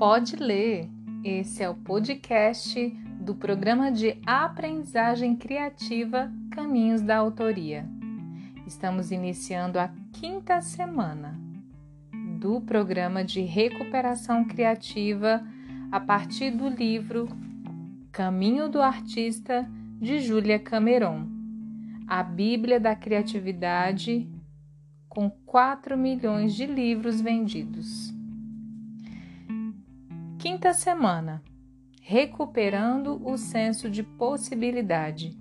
Pode Ler. Esse é o podcast do programa de aprendizagem criativa Caminhos da Autoria. Estamos iniciando a quinta semana do programa de recuperação criativa a partir do livro Caminho do Artista de Júlia Cameron, a Bíblia da Criatividade, com 4 milhões de livros vendidos. Quinta semana Recuperando o senso de possibilidade.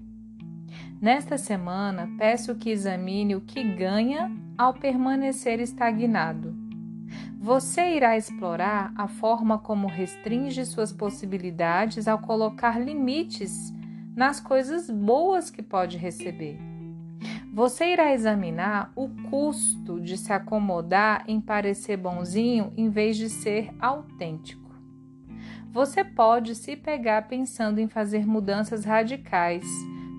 Nesta semana, peço que examine o que ganha ao permanecer estagnado. Você irá explorar a forma como restringe suas possibilidades ao colocar limites nas coisas boas que pode receber. Você irá examinar o custo de se acomodar em parecer bonzinho em vez de ser autêntico. Você pode se pegar pensando em fazer mudanças radicais,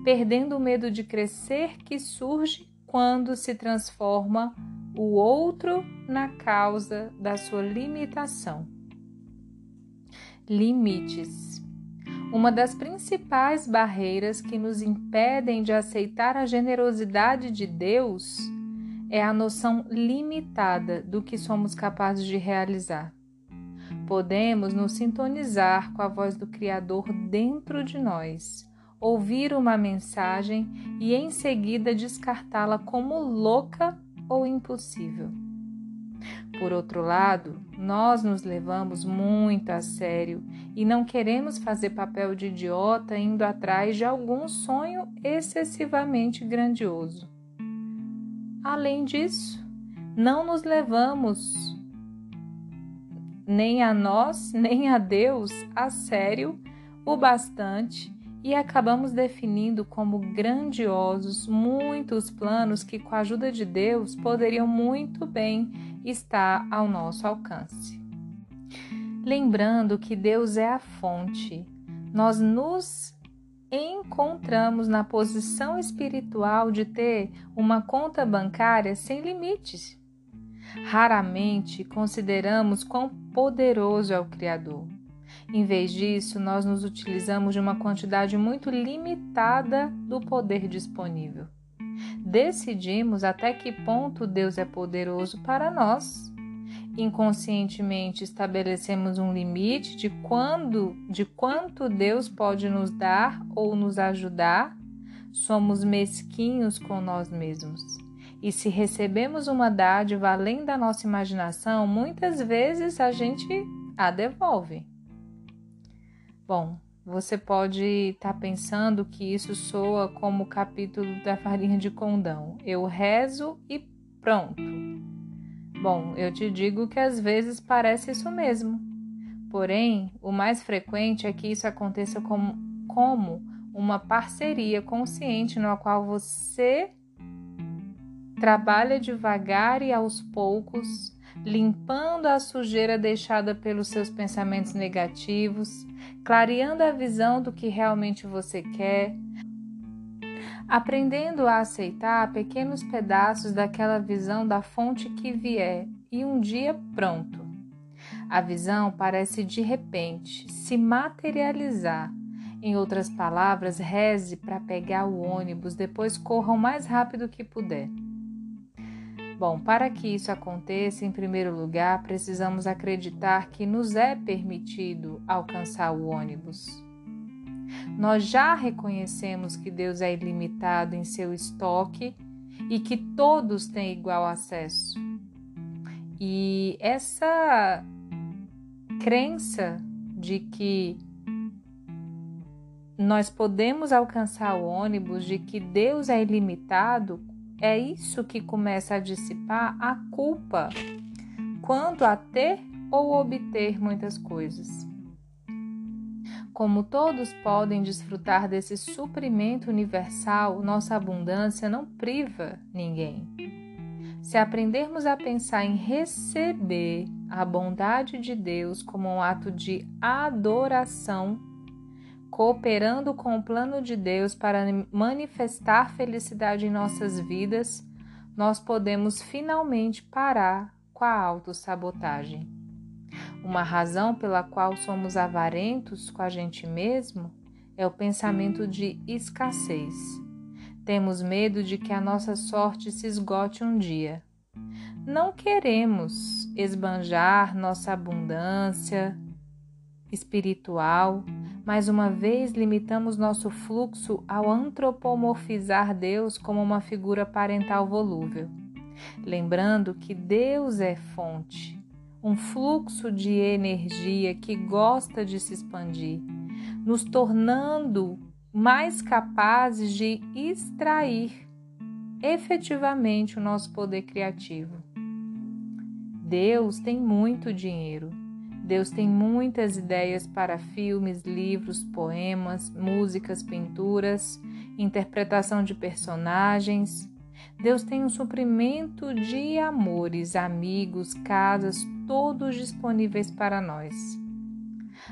perdendo o medo de crescer que surge quando se transforma o outro na causa da sua limitação. Limites. Uma das principais barreiras que nos impedem de aceitar a generosidade de Deus é a noção limitada do que somos capazes de realizar podemos nos sintonizar com a voz do Criador dentro de nós, ouvir uma mensagem e em seguida descartá-la como louca ou impossível. Por outro lado, nós nos levamos muito a sério e não queremos fazer papel de idiota indo atrás de algum sonho excessivamente grandioso. Além disso, não nos levamos nem a nós, nem a Deus a sério o bastante e acabamos definindo como grandiosos muitos planos que, com a ajuda de Deus, poderiam muito bem estar ao nosso alcance. Lembrando que Deus é a fonte, nós nos encontramos na posição espiritual de ter uma conta bancária sem limites. Raramente consideramos quão poderoso é o Criador. Em vez disso, nós nos utilizamos de uma quantidade muito limitada do poder disponível. Decidimos até que ponto Deus é poderoso para nós. Inconscientemente estabelecemos um limite de quando, de quanto Deus pode nos dar ou nos ajudar. Somos mesquinhos com nós mesmos. E se recebemos uma dádiva além da nossa imaginação, muitas vezes a gente a devolve. Bom, você pode estar tá pensando que isso soa como o capítulo da farinha de condão. Eu rezo e pronto. Bom, eu te digo que às vezes parece isso mesmo. Porém, o mais frequente é que isso aconteça como, como uma parceria consciente no qual você Trabalha devagar e aos poucos, limpando a sujeira deixada pelos seus pensamentos negativos, clareando a visão do que realmente você quer, aprendendo a aceitar pequenos pedaços daquela visão da fonte que vier e um dia pronto. A visão parece de repente se materializar. Em outras palavras, reze para pegar o ônibus, depois corra o mais rápido que puder. Bom, para que isso aconteça, em primeiro lugar, precisamos acreditar que nos é permitido alcançar o ônibus. Nós já reconhecemos que Deus é ilimitado em seu estoque e que todos têm igual acesso. E essa crença de que nós podemos alcançar o ônibus, de que Deus é ilimitado, é isso que começa a dissipar a culpa quanto a ter ou obter muitas coisas. Como todos podem desfrutar desse suprimento universal, nossa abundância não priva ninguém. Se aprendermos a pensar em receber a bondade de Deus como um ato de adoração, cooperando com o plano de Deus para manifestar felicidade em nossas vidas, nós podemos finalmente parar com a autossabotagem. Uma razão pela qual somos avarentos com a gente mesmo é o pensamento de escassez. Temos medo de que a nossa sorte se esgote um dia. Não queremos esbanjar nossa abundância espiritual, mais uma vez limitamos nosso fluxo ao antropomorfizar Deus como uma figura parental volúvel. Lembrando que Deus é fonte, um fluxo de energia que gosta de se expandir, nos tornando mais capazes de extrair efetivamente o nosso poder criativo. Deus tem muito dinheiro. Deus tem muitas ideias para filmes, livros, poemas, músicas, pinturas, interpretação de personagens. Deus tem um suprimento de amores, amigos, casas, todos disponíveis para nós.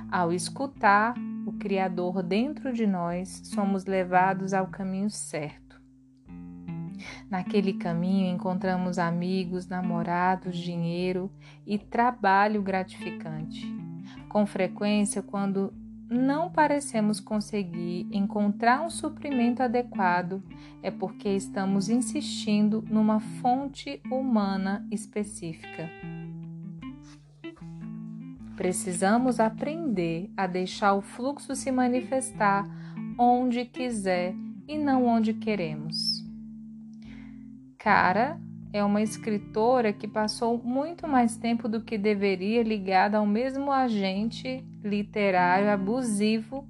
Ao escutar o Criador dentro de nós, somos levados ao caminho certo. Naquele caminho encontramos amigos, namorados, dinheiro e trabalho gratificante. Com frequência, quando não parecemos conseguir encontrar um suprimento adequado, é porque estamos insistindo numa fonte humana específica. Precisamos aprender a deixar o fluxo se manifestar onde quiser e não onde queremos. Cara é uma escritora que passou muito mais tempo do que deveria ligada ao mesmo agente literário abusivo,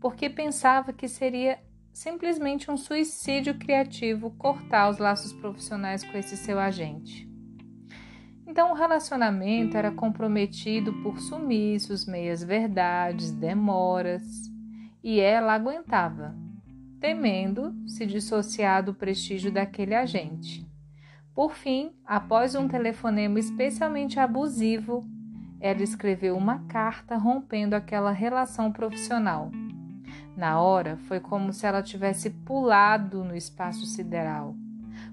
porque pensava que seria simplesmente um suicídio criativo cortar os laços profissionais com esse seu agente. Então o relacionamento era comprometido por sumiços, meias-verdades, demoras, e ela aguentava, temendo se dissociar do prestígio daquele agente. Por fim, após um telefonema especialmente abusivo, ela escreveu uma carta rompendo aquela relação profissional. Na hora, foi como se ela tivesse pulado no espaço sideral.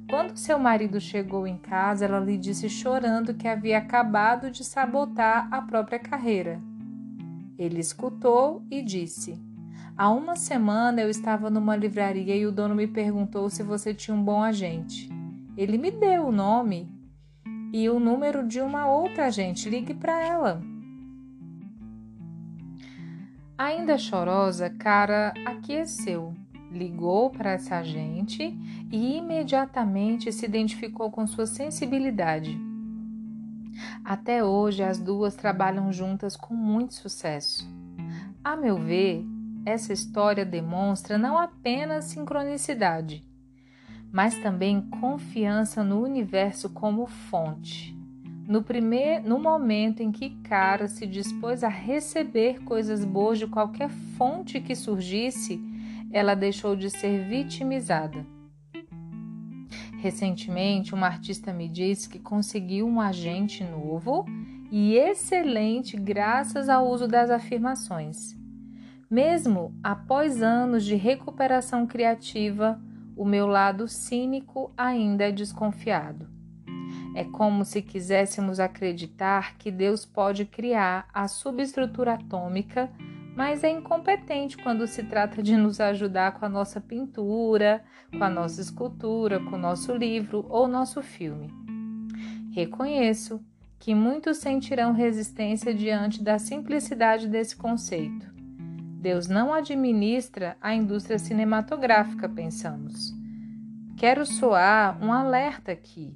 Quando seu marido chegou em casa, ela lhe disse chorando que havia acabado de sabotar a própria carreira. Ele escutou e disse: Há uma semana eu estava numa livraria e o dono me perguntou se você tinha um bom agente. Ele me deu o nome e o número de uma outra agente. Ligue para ela. Ainda chorosa, Cara aqueceu, ligou para essa agente e imediatamente se identificou com sua sensibilidade. Até hoje, as duas trabalham juntas com muito sucesso. A meu ver, essa história demonstra não apenas sincronicidade, mas também confiança no universo como fonte. No, primeiro, no momento em que Cara se dispôs a receber coisas boas de qualquer fonte que surgisse, ela deixou de ser vitimizada. Recentemente, uma artista me disse que conseguiu um agente novo e excelente graças ao uso das afirmações. Mesmo após anos de recuperação criativa, o meu lado cínico ainda é desconfiado. É como se quiséssemos acreditar que Deus pode criar a subestrutura atômica, mas é incompetente quando se trata de nos ajudar com a nossa pintura, com a nossa escultura, com o nosso livro ou nosso filme. Reconheço que muitos sentirão resistência diante da simplicidade desse conceito. Deus não administra a indústria cinematográfica, pensamos. Quero soar um alerta aqui.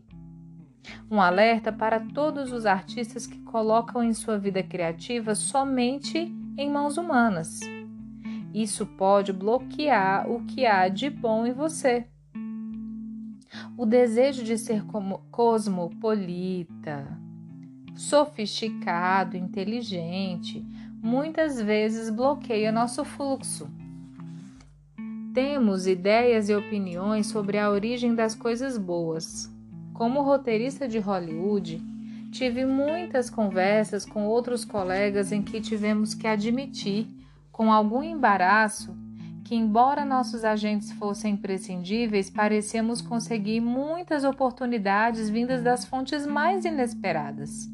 Um alerta para todos os artistas que colocam em sua vida criativa somente em mãos humanas. Isso pode bloquear o que há de bom em você. O desejo de ser cosmopolita, sofisticado, inteligente, muitas vezes bloqueia nosso fluxo. Temos ideias e opiniões sobre a origem das coisas boas. Como roteirista de Hollywood, tive muitas conversas com outros colegas em que tivemos que admitir, com algum embaraço, que, embora nossos agentes fossem imprescindíveis, parecíamos conseguir muitas oportunidades vindas das fontes mais inesperadas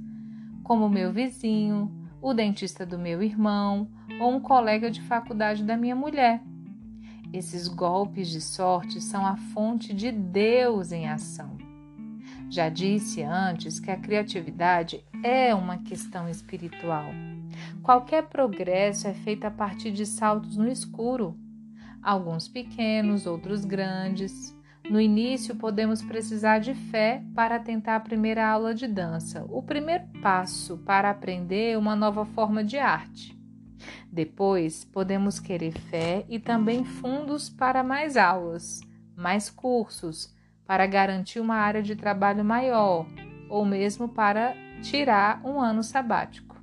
como meu vizinho, o dentista do meu irmão ou um colega de faculdade da minha mulher. Esses golpes de sorte são a fonte de Deus em ação. Já disse antes que a criatividade é uma questão espiritual. Qualquer progresso é feito a partir de saltos no escuro, alguns pequenos, outros grandes. No início, podemos precisar de fé para tentar a primeira aula de dança, o primeiro passo para aprender uma nova forma de arte. Depois, podemos querer fé e também fundos para mais aulas, mais cursos, para garantir uma área de trabalho maior ou mesmo para tirar um ano sabático.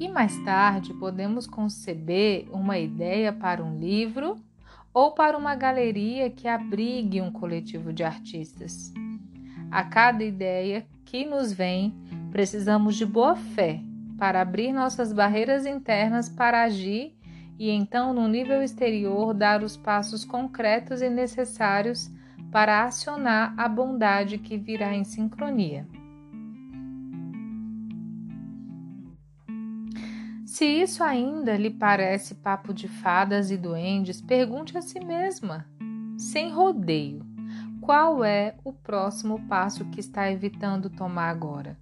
E mais tarde, podemos conceber uma ideia para um livro ou para uma galeria que abrigue um coletivo de artistas. A cada ideia que nos vem, precisamos de boa fé para abrir nossas barreiras internas para agir e então, no nível exterior, dar os passos concretos e necessários para acionar a bondade que virá em sincronia. Se isso ainda lhe parece papo de fadas e duendes, pergunte a si mesma, sem rodeio, qual é o próximo passo que está evitando tomar agora?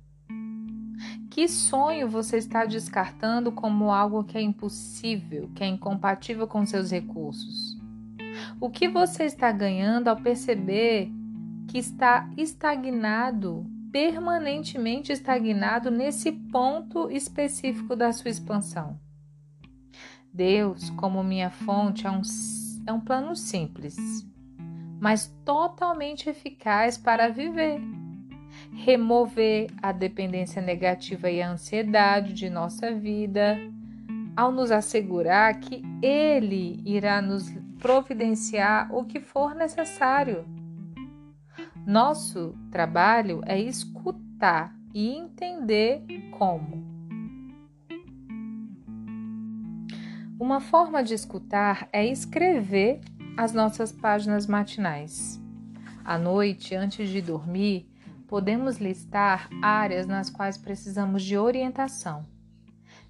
Que sonho você está descartando como algo que é impossível, que é incompatível com seus recursos? O que você está ganhando ao perceber que está estagnado, permanentemente estagnado nesse ponto específico da sua expansão? Deus, como minha fonte, é um, é um plano simples, mas totalmente eficaz para viver remover a dependência negativa e a ansiedade de nossa vida, ao nos assegurar que Ele irá nos providenciar o que for necessário. Nosso trabalho é escutar e entender como. Uma forma de escutar é escrever as nossas páginas matinais. À noite, antes de dormir, podemos listar áreas nas quais precisamos de orientação.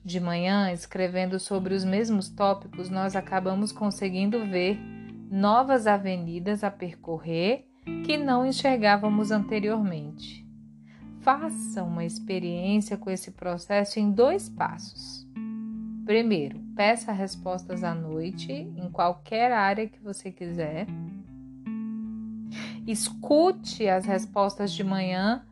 De manhã, escrevendo sobre os mesmos tópicos, nós acabamos conseguindo ver novas avenidas a percorrer que não enxergávamos anteriormente. Faça uma experiência com esse processo em dois passos. Primeiro, peça respostas à noite em qualquer área que você quiser. Escute as respostas de manhã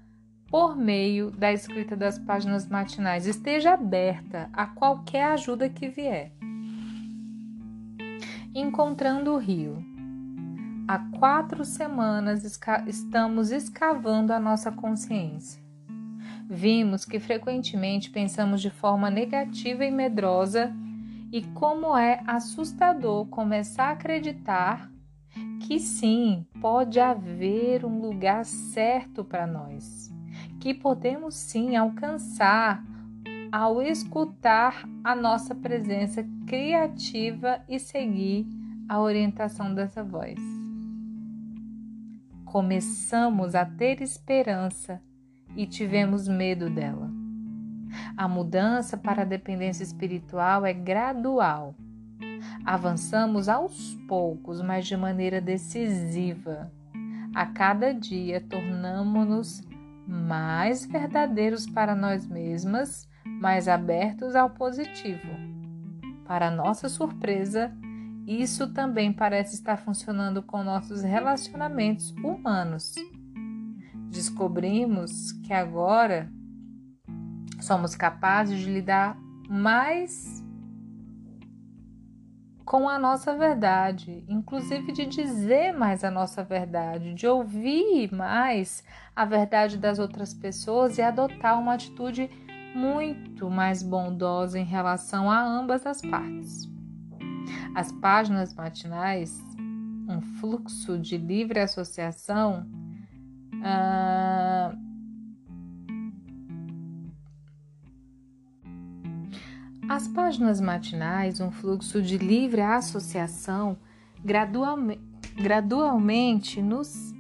por meio da escrita das páginas matinais. Esteja aberta a qualquer ajuda que vier. Encontrando o rio. Há quatro semanas esca estamos escavando a nossa consciência. Vimos que frequentemente pensamos de forma negativa e medrosa, e como é assustador começar a acreditar que sim, pode haver um lugar certo para nós, que podemos sim alcançar ao escutar a nossa presença criativa e seguir a orientação dessa voz. Começamos a ter esperança e tivemos medo dela. A mudança para a dependência espiritual é gradual Avançamos aos poucos, mas de maneira decisiva. A cada dia tornamos-nos mais verdadeiros para nós mesmas, mais abertos ao positivo. Para nossa surpresa, isso também parece estar funcionando com nossos relacionamentos humanos. Descobrimos que agora somos capazes de lidar mais com a nossa verdade, inclusive de dizer mais a nossa verdade, de ouvir mais a verdade das outras pessoas e adotar uma atitude muito mais bondosa em relação a ambas as partes. As páginas matinais, um fluxo de livre associação, uh, As páginas matinais, um fluxo de livre associação, gradualmente nos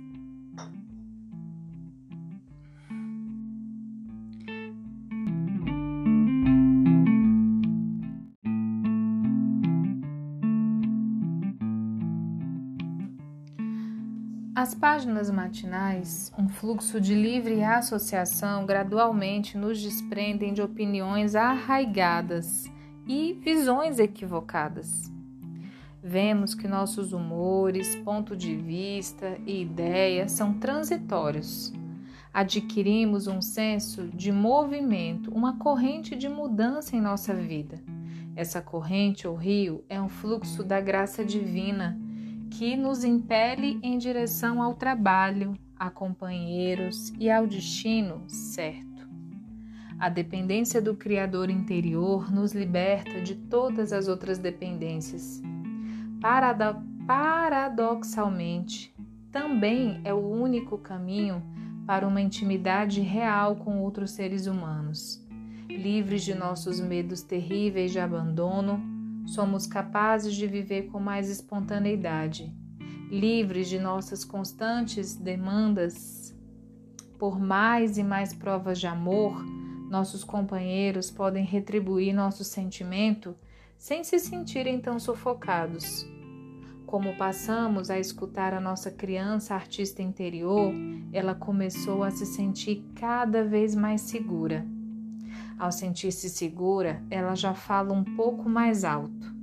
As páginas matinais, um fluxo de livre associação, gradualmente nos desprendem de opiniões arraigadas e visões equivocadas. Vemos que nossos humores, ponto de vista e ideias são transitórios. Adquirimos um senso de movimento, uma corrente de mudança em nossa vida. Essa corrente ou rio é um fluxo da graça divina que nos impele em direção ao trabalho, a companheiros e ao destino certo. A dependência do Criador interior nos liberta de todas as outras dependências. Paradoxalmente, também é o único caminho para uma intimidade real com outros seres humanos. Livres de nossos medos terríveis de abandono, somos capazes de viver com mais espontaneidade, livres de nossas constantes demandas por mais e mais provas de amor, nossos companheiros podem retribuir nosso sentimento sem se sentirem tão sufocados. Como passamos a escutar a nossa criança artista interior, ela começou a se sentir cada vez mais segura. Ao sentir-se segura, ela já fala um pouco mais alto.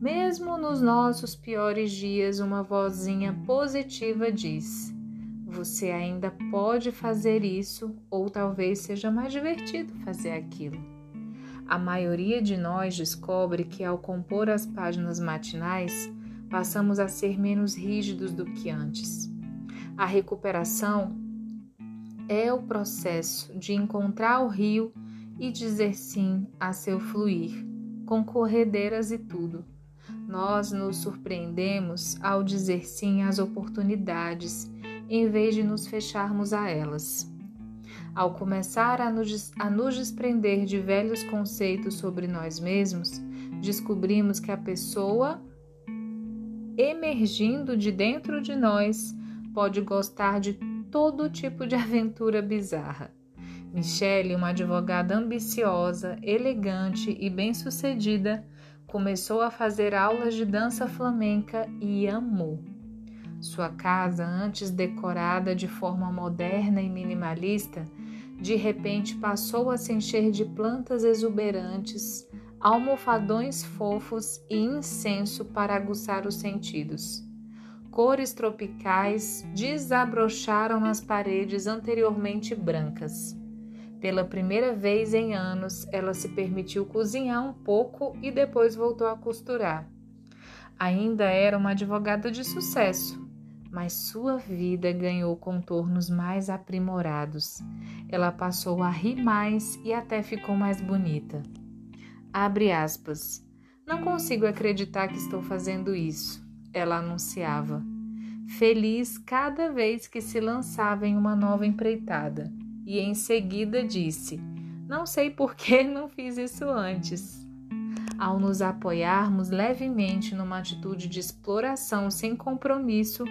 Mesmo nos nossos piores dias, uma vozinha positiva diz: Você ainda pode fazer isso, ou talvez seja mais divertido fazer aquilo. A maioria de nós descobre que ao compor as páginas matinais, passamos a ser menos rígidos do que antes. A recuperação é o processo de encontrar o rio e dizer sim a seu fluir, com corredeiras e tudo. Nós nos surpreendemos ao dizer sim às oportunidades, em vez de nos fecharmos a elas. Ao começar a nos, a nos desprender de velhos conceitos sobre nós mesmos, descobrimos que a pessoa emergindo de dentro de nós pode gostar de todo tipo de aventura bizarra. Michelle, uma advogada ambiciosa, elegante e bem-sucedida, começou a fazer aulas de dança flamenca e amou. Sua casa, antes decorada de forma moderna e minimalista, de repente passou a se encher de plantas exuberantes, almofadões fofos e incenso para aguçar os sentidos. Cores tropicais desabrocharam nas paredes anteriormente brancas. Pela primeira vez em anos, ela se permitiu cozinhar um pouco e depois voltou a costurar. Ainda era uma advogada de sucesso, mas sua vida ganhou contornos mais aprimorados. Ela passou a rir mais e até ficou mais bonita. Abre aspas. Não consigo acreditar que estou fazendo isso, ela anunciava, feliz cada vez que se lançava em uma nova empreitada e em seguida disse: Não sei por que não fiz isso antes. Ao nos apoiarmos levemente numa atitude de exploração sem compromisso,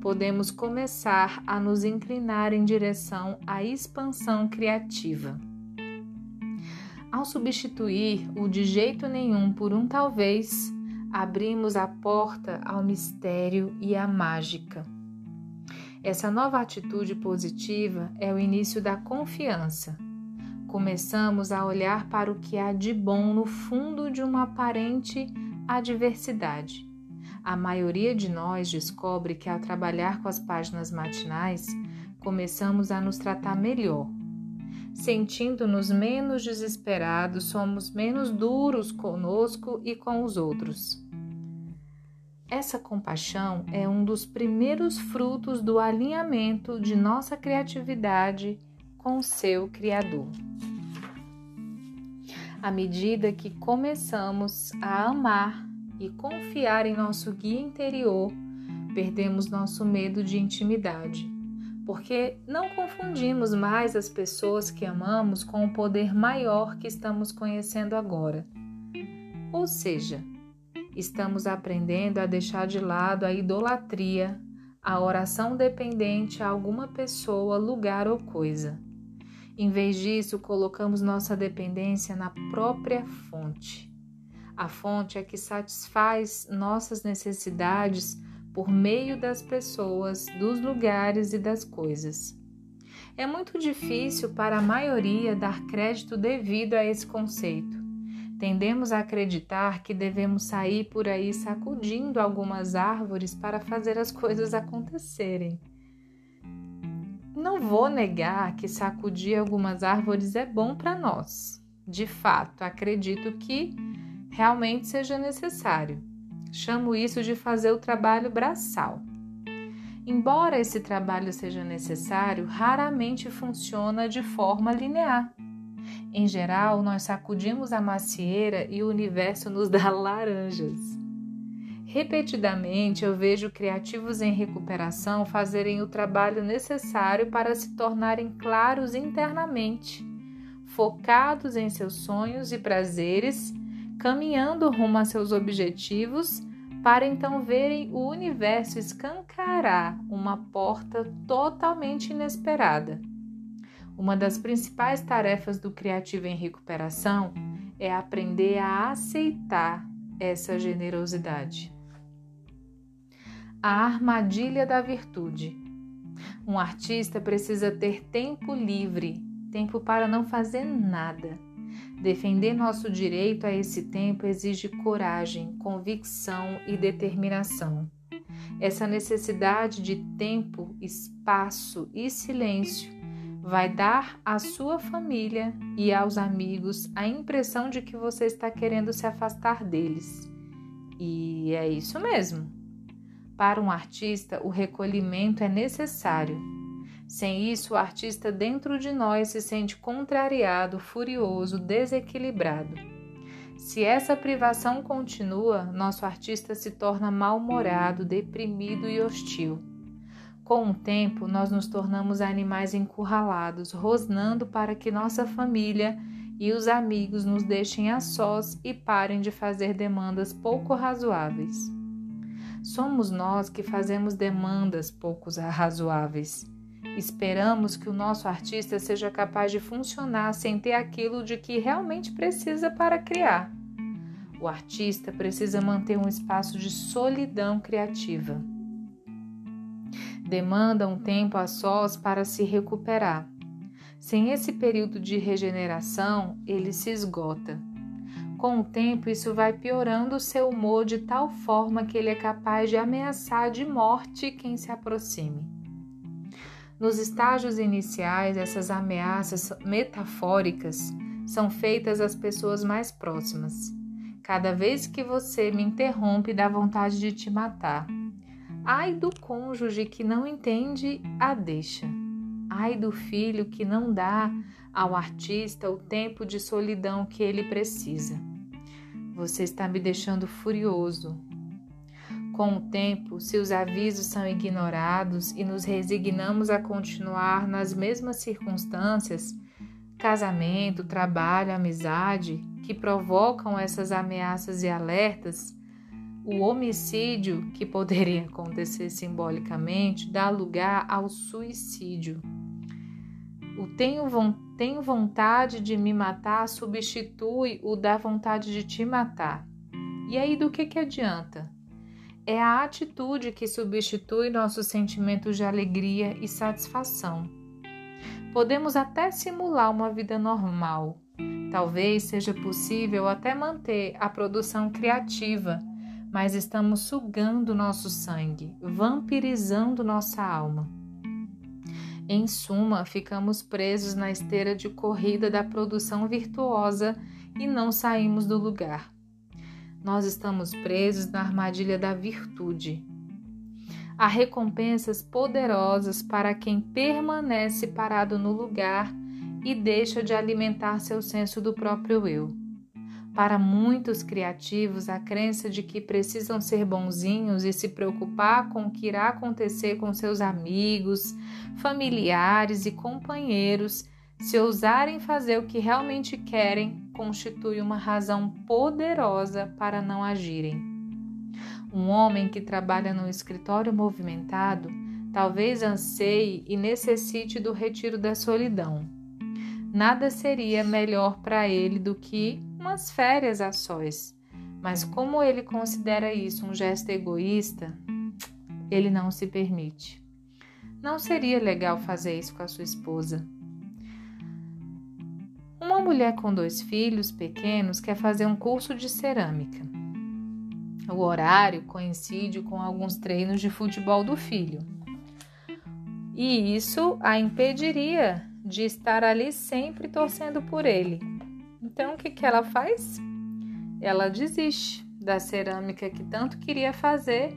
podemos começar a nos inclinar em direção à expansão criativa. Ao substituir o de jeito nenhum por um talvez, abrimos a porta ao mistério e à mágica. Essa nova atitude positiva é o início da confiança. Começamos a olhar para o que há de bom no fundo de uma aparente adversidade. A maioria de nós descobre que ao trabalhar com as páginas matinais, começamos a nos tratar melhor. Sentindo-nos menos desesperados, somos menos duros conosco e com os outros. Essa compaixão é um dos primeiros frutos do alinhamento de nossa criatividade com o seu Criador. À medida que começamos a amar e confiar em nosso guia interior, perdemos nosso medo de intimidade, porque não confundimos mais as pessoas que amamos com o poder maior que estamos conhecendo agora. Ou seja, estamos aprendendo a deixar de lado a idolatria, a oração dependente a alguma pessoa, lugar ou coisa. Em vez disso, colocamos nossa dependência na própria fonte. A fonte é que satisfaz nossas necessidades por meio das pessoas, dos lugares e das coisas. É muito difícil para a maioria dar crédito devido a esse conceito. Tendemos a acreditar que devemos sair por aí sacudindo algumas árvores para fazer as coisas acontecerem. Não vou negar que sacudir algumas árvores é bom para nós. De fato, acredito que realmente seja necessário. Chamo isso de fazer o trabalho braçal. Embora esse trabalho seja necessário, raramente funciona de forma linear. Em geral, nós sacudimos a macieira e o universo nos dá laranjas. Repetidamente, eu vejo criativos em recuperação fazerem o trabalho necessário para se tornarem claros internamente, focados em seus sonhos e prazeres, caminhando rumo a seus objetivos, para então verem o universo escancarar uma porta totalmente inesperada. Uma das principais tarefas do criativo em recuperação é aprender a aceitar essa generosidade. A armadilha da virtude. Um artista precisa ter tempo livre, tempo para não fazer nada. Defender nosso direito a esse tempo exige coragem, convicção e determinação. Essa necessidade de tempo, espaço e silêncio vai dar à sua família e aos amigos a impressão de que você está querendo se afastar deles. E é isso mesmo. Para um artista, o recolhimento é necessário. Sem isso, o artista dentro de nós se sente contrariado, furioso, desequilibrado. Se essa privação continua, nosso artista se torna mal-humorado, deprimido e hostil. Com o tempo, nós nos tornamos animais encurralados, rosnando para que nossa família e os amigos nos deixem a sós e parem de fazer demandas pouco razoáveis. Somos nós que fazemos demandas pouco razoáveis. Esperamos que o nosso artista seja capaz de funcionar sem ter aquilo de que realmente precisa para criar. O artista precisa manter um espaço de solidão criativa demanda um tempo a sós para se recuperar. Sem esse período de regeneração, ele se esgota. Com o tempo, isso vai piorando o seu humor de tal forma que ele é capaz de ameaçar de morte quem se aproxime. Nos estágios iniciais, essas ameaças metafóricas são feitas às pessoas mais próximas. Cada vez que você me interrompe, dá vontade de te matar. Ai do cônjuge que não entende a deixa. Ai do filho que não dá ao artista o tempo de solidão que ele precisa. Você está me deixando furioso. Com o tempo, se os avisos são ignorados e nos resignamos a continuar nas mesmas circunstâncias, casamento, trabalho, amizade, que provocam essas ameaças e alertas, o homicídio, que poderia acontecer simbolicamente, dá lugar ao suicídio. O tenho, tenho vontade de me matar substitui o da vontade de te matar. E aí, do que, que adianta? É a atitude que substitui nossos sentimentos de alegria e satisfação. Podemos até simular uma vida normal. Talvez seja possível até manter a produção criativa mas estamos sugando nosso sangue, vampirizando nossa alma. Em suma, ficamos presos na esteira de corrida da produção virtuosa e não saímos do lugar. Nós estamos presos na armadilha da virtude. Há recompensas poderosas para quem permanece parado no lugar e deixa de alimentar seu senso do próprio eu. Para muitos criativos, a crença de que precisam ser bonzinhos e se preocupar com o que irá acontecer com seus amigos, familiares e companheiros, se ousarem fazer o que realmente querem, constitui uma razão poderosa para não agirem. Um homem que trabalha num escritório movimentado talvez anseie e necessite do retiro da solidão. Nada seria melhor para ele do que umas férias a sós. Mas como ele considera isso um gesto egoísta, ele não se permite. Não seria legal fazer isso com a sua esposa. Uma mulher com dois filhos pequenos quer fazer um curso de cerâmica. O horário coincide com alguns treinos de futebol do filho. E isso a impediria de estar ali sempre torcendo por ele. Então, o que, que ela faz? Ela desiste da cerâmica que tanto queria fazer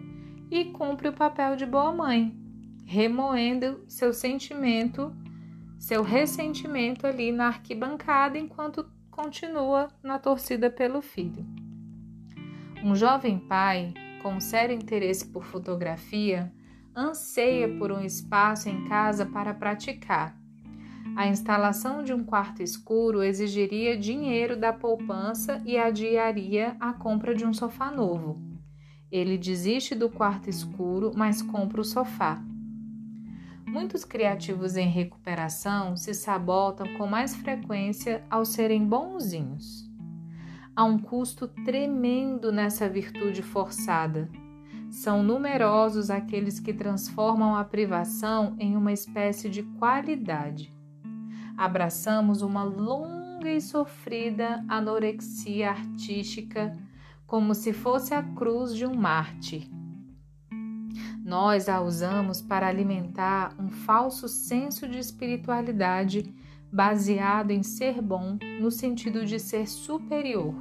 e cumpre o papel de boa mãe, remoendo seu sentimento, seu ressentimento ali na arquibancada enquanto continua na torcida pelo filho. Um jovem pai com sério interesse por fotografia anseia por um espaço em casa para praticar. A instalação de um quarto escuro exigiria dinheiro da poupança e adiaria a compra de um sofá novo. Ele desiste do quarto escuro, mas compra o sofá. Muitos criativos em recuperação se sabotam com mais frequência ao serem bonzinhos. Há um custo tremendo nessa virtude forçada. São numerosos aqueles que transformam a privação em uma espécie de qualidade. Abraçamos uma longa e sofrida anorexia artística como se fosse a cruz de um mártir. Nós a usamos para alimentar um falso senso de espiritualidade baseado em ser bom no sentido de ser superior.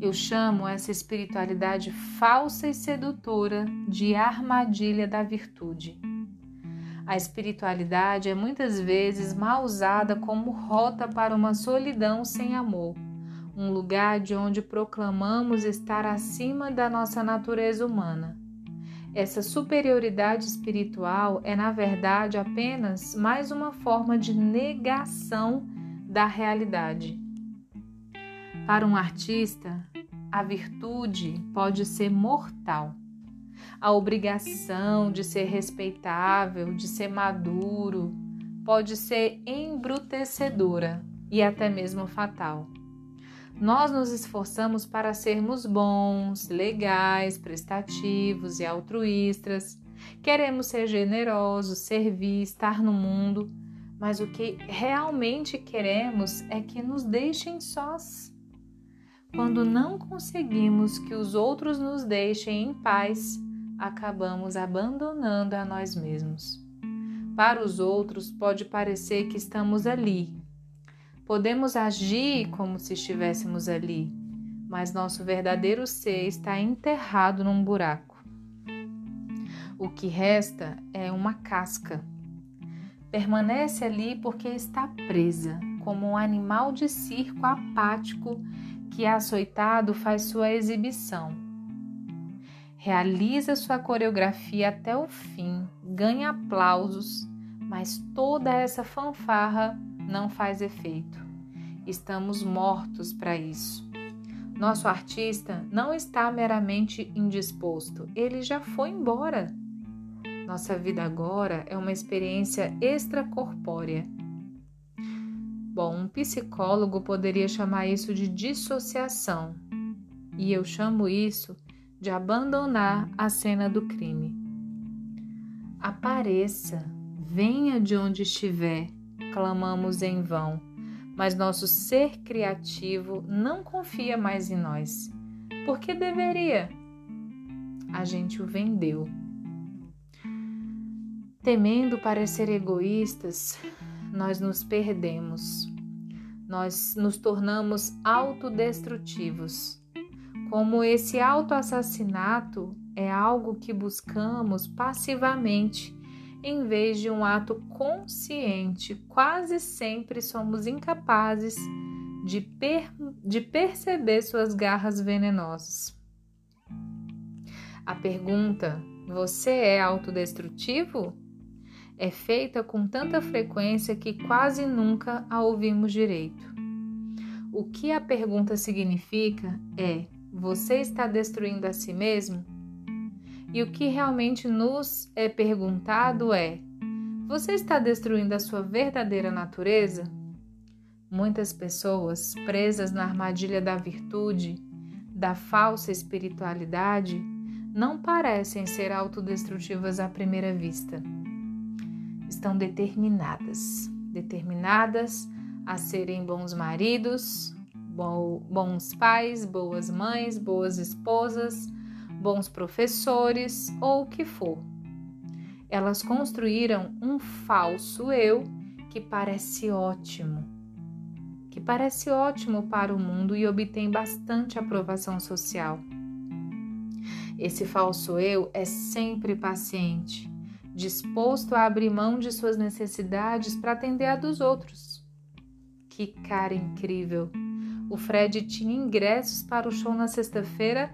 Eu chamo essa espiritualidade falsa e sedutora de armadilha da virtude. A espiritualidade é muitas vezes mal usada como rota para uma solidão sem amor, um lugar de onde proclamamos estar acima da nossa natureza humana. Essa superioridade espiritual é, na verdade, apenas mais uma forma de negação da realidade. Para um artista, a virtude pode ser mortal. A obrigação de ser respeitável, de ser maduro, pode ser embrutecedora e até mesmo fatal. Nós nos esforçamos para sermos bons, legais, prestativos e altruístas. Queremos ser generosos, servir, estar no mundo, mas o que realmente queremos é que nos deixem sós quando não conseguimos que os outros nos deixem em paz, acabamos abandonando a nós mesmos. Para os outros, pode parecer que estamos ali. Podemos agir como se estivéssemos ali, mas nosso verdadeiro ser está enterrado num buraco. O que resta é uma casca. Permanece ali porque está presa, como um animal de circo apático que açoitado faz sua exibição. Realiza sua coreografia até o fim, ganha aplausos, mas toda essa fanfarra não faz efeito. Estamos mortos para isso. Nosso artista não está meramente indisposto, ele já foi embora. Nossa vida agora é uma experiência extracorpórea Bom, um psicólogo poderia chamar isso de dissociação, e eu chamo isso de abandonar a cena do crime. Apareça, venha de onde estiver, clamamos em vão, mas nosso ser criativo não confia mais em nós. Por que deveria? A gente o vendeu. Temendo parecer egoístas, nós nos perdemos, nós nos tornamos autodestrutivos. Como esse autoassassinato é algo que buscamos passivamente, em vez de um ato consciente, quase sempre somos incapazes de, per de perceber suas garras venenosas. A pergunta: você é autodestrutivo? é feita com tanta frequência que quase nunca a ouvimos direito. O que a pergunta significa é: você está destruindo a si mesmo? E o que realmente nos é perguntado é: você está destruindo a sua verdadeira natureza? Muitas pessoas, presas na armadilha da virtude, da falsa espiritualidade, não parecem ser autodestrutivas à primeira vista. Estão determinadas, determinadas a serem bons maridos, bons pais, boas mães, boas esposas, bons professores ou o que for. Elas construíram um falso eu que parece ótimo, que parece ótimo para o mundo e obtém bastante aprovação social. Esse falso eu é sempre paciente, disposto a abrir mão de suas necessidades para atender a dos outros. Que cara incrível! O Fred tinha ingressos para o show na sexta-feira,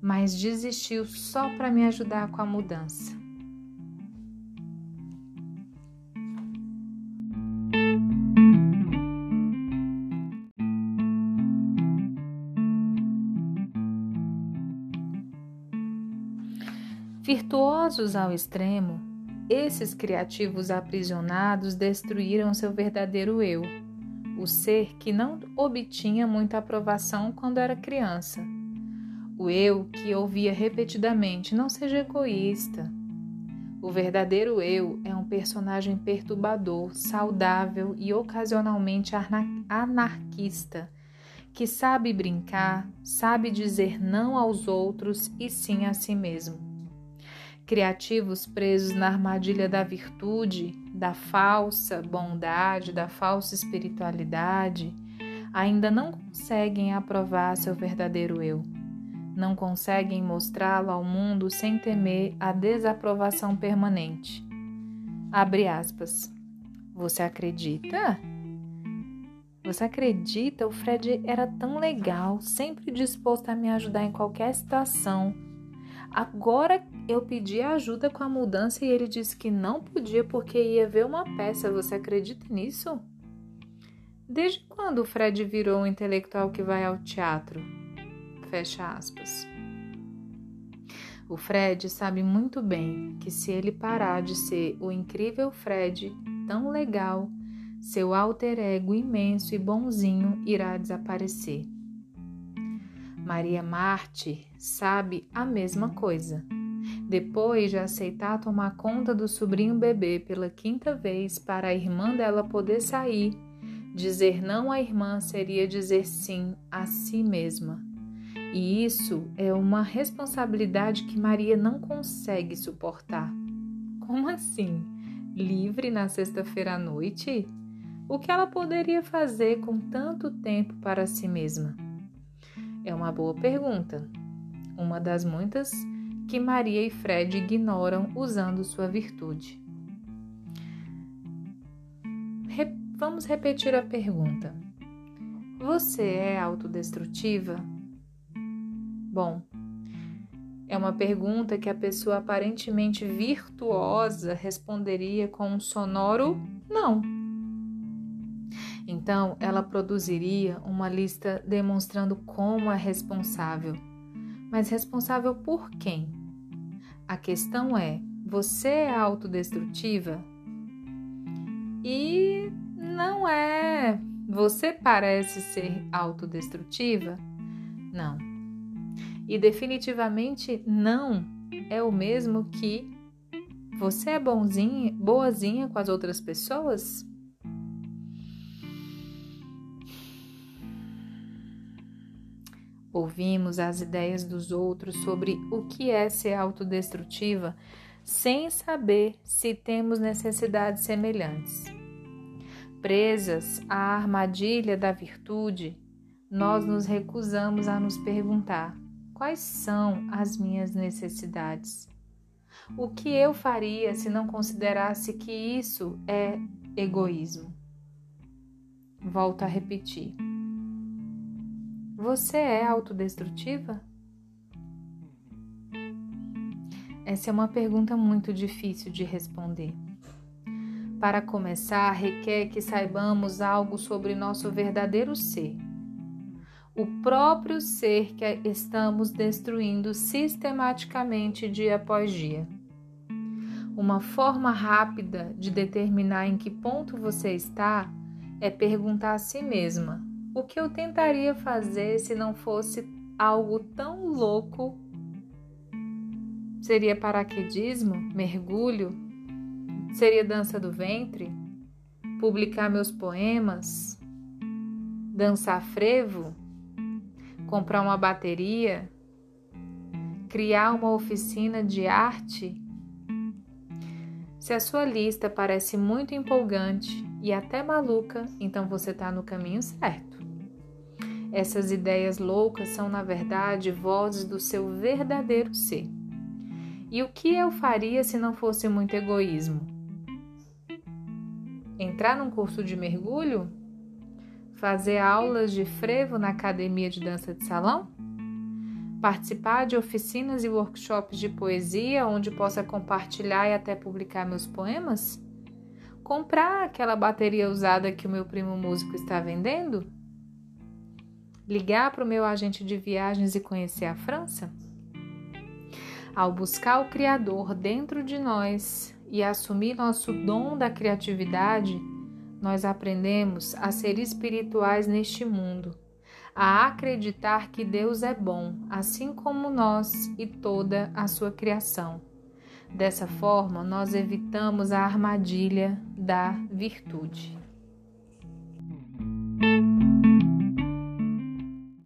mas desistiu só para me ajudar com a mudança. Virtuosos ao extremo, esses criativos aprisionados destruíram seu verdadeiro eu, o ser que não obtinha muita aprovação quando era criança. O eu que ouvia repetidamente: não seja egoísta. O verdadeiro eu é um personagem perturbador, saudável e ocasionalmente anarquista, que sabe brincar, sabe dizer não aos outros e sim a si mesmo criativos presos na armadilha da virtude, da falsa bondade, da falsa espiritualidade, ainda não conseguem aprovar seu verdadeiro eu. Não conseguem mostrá-lo ao mundo sem temer a desaprovação permanente. Abre aspas. Você acredita? Você acredita? O Fred era tão legal, sempre disposto a me ajudar em qualquer situação. Agora eu pedi ajuda com a mudança e ele disse que não podia porque ia ver uma peça. Você acredita nisso? Desde quando o Fred virou um intelectual que vai ao teatro? Fecha aspas. O Fred sabe muito bem que se ele parar de ser o incrível Fred, tão legal, seu alter ego imenso e bonzinho irá desaparecer. Maria Marte sabe a mesma coisa. Depois de aceitar tomar conta do sobrinho bebê pela quinta vez para a irmã dela poder sair, dizer não à irmã seria dizer sim a si mesma. E isso é uma responsabilidade que Maria não consegue suportar. Como assim? Livre na sexta-feira à noite? O que ela poderia fazer com tanto tempo para si mesma? É uma boa pergunta. Uma das muitas que Maria e Fred ignoram usando sua virtude. Re vamos repetir a pergunta. Você é autodestrutiva? Bom, é uma pergunta que a pessoa aparentemente virtuosa responderia com um sonoro não. Então, ela produziria uma lista demonstrando como é responsável. Mas responsável por quem? A questão é: você é autodestrutiva? E não é. Você parece ser autodestrutiva? Não. E definitivamente não é o mesmo que você é bonzinha, boazinha com as outras pessoas? Ouvimos as ideias dos outros sobre o que é ser autodestrutiva sem saber se temos necessidades semelhantes. Presas à armadilha da virtude, nós nos recusamos a nos perguntar quais são as minhas necessidades. O que eu faria se não considerasse que isso é egoísmo? Volto a repetir. Você é autodestrutiva? Essa é uma pergunta muito difícil de responder. Para começar, requer que saibamos algo sobre nosso verdadeiro ser. O próprio ser que estamos destruindo sistematicamente dia após dia. Uma forma rápida de determinar em que ponto você está é perguntar a si mesma: o que eu tentaria fazer se não fosse algo tão louco Seria paraquedismo? Mergulho? Seria dança do ventre? Publicar meus poemas? Dançar frevo? Comprar uma bateria? Criar uma oficina de arte? Se a sua lista parece muito empolgante e até maluca, então você está no caminho certo. Essas ideias loucas são, na verdade, vozes do seu verdadeiro ser. E o que eu faria se não fosse muito egoísmo? Entrar num curso de mergulho? Fazer aulas de frevo na academia de dança de salão? Participar de oficinas e workshops de poesia onde possa compartilhar e até publicar meus poemas? Comprar aquela bateria usada que o meu primo músico está vendendo? Ligar para o meu agente de viagens e conhecer a França? Ao buscar o Criador dentro de nós e assumir nosso dom da criatividade, nós aprendemos a ser espirituais neste mundo, a acreditar que Deus é bom, assim como nós e toda a sua criação. Dessa forma, nós evitamos a armadilha da virtude.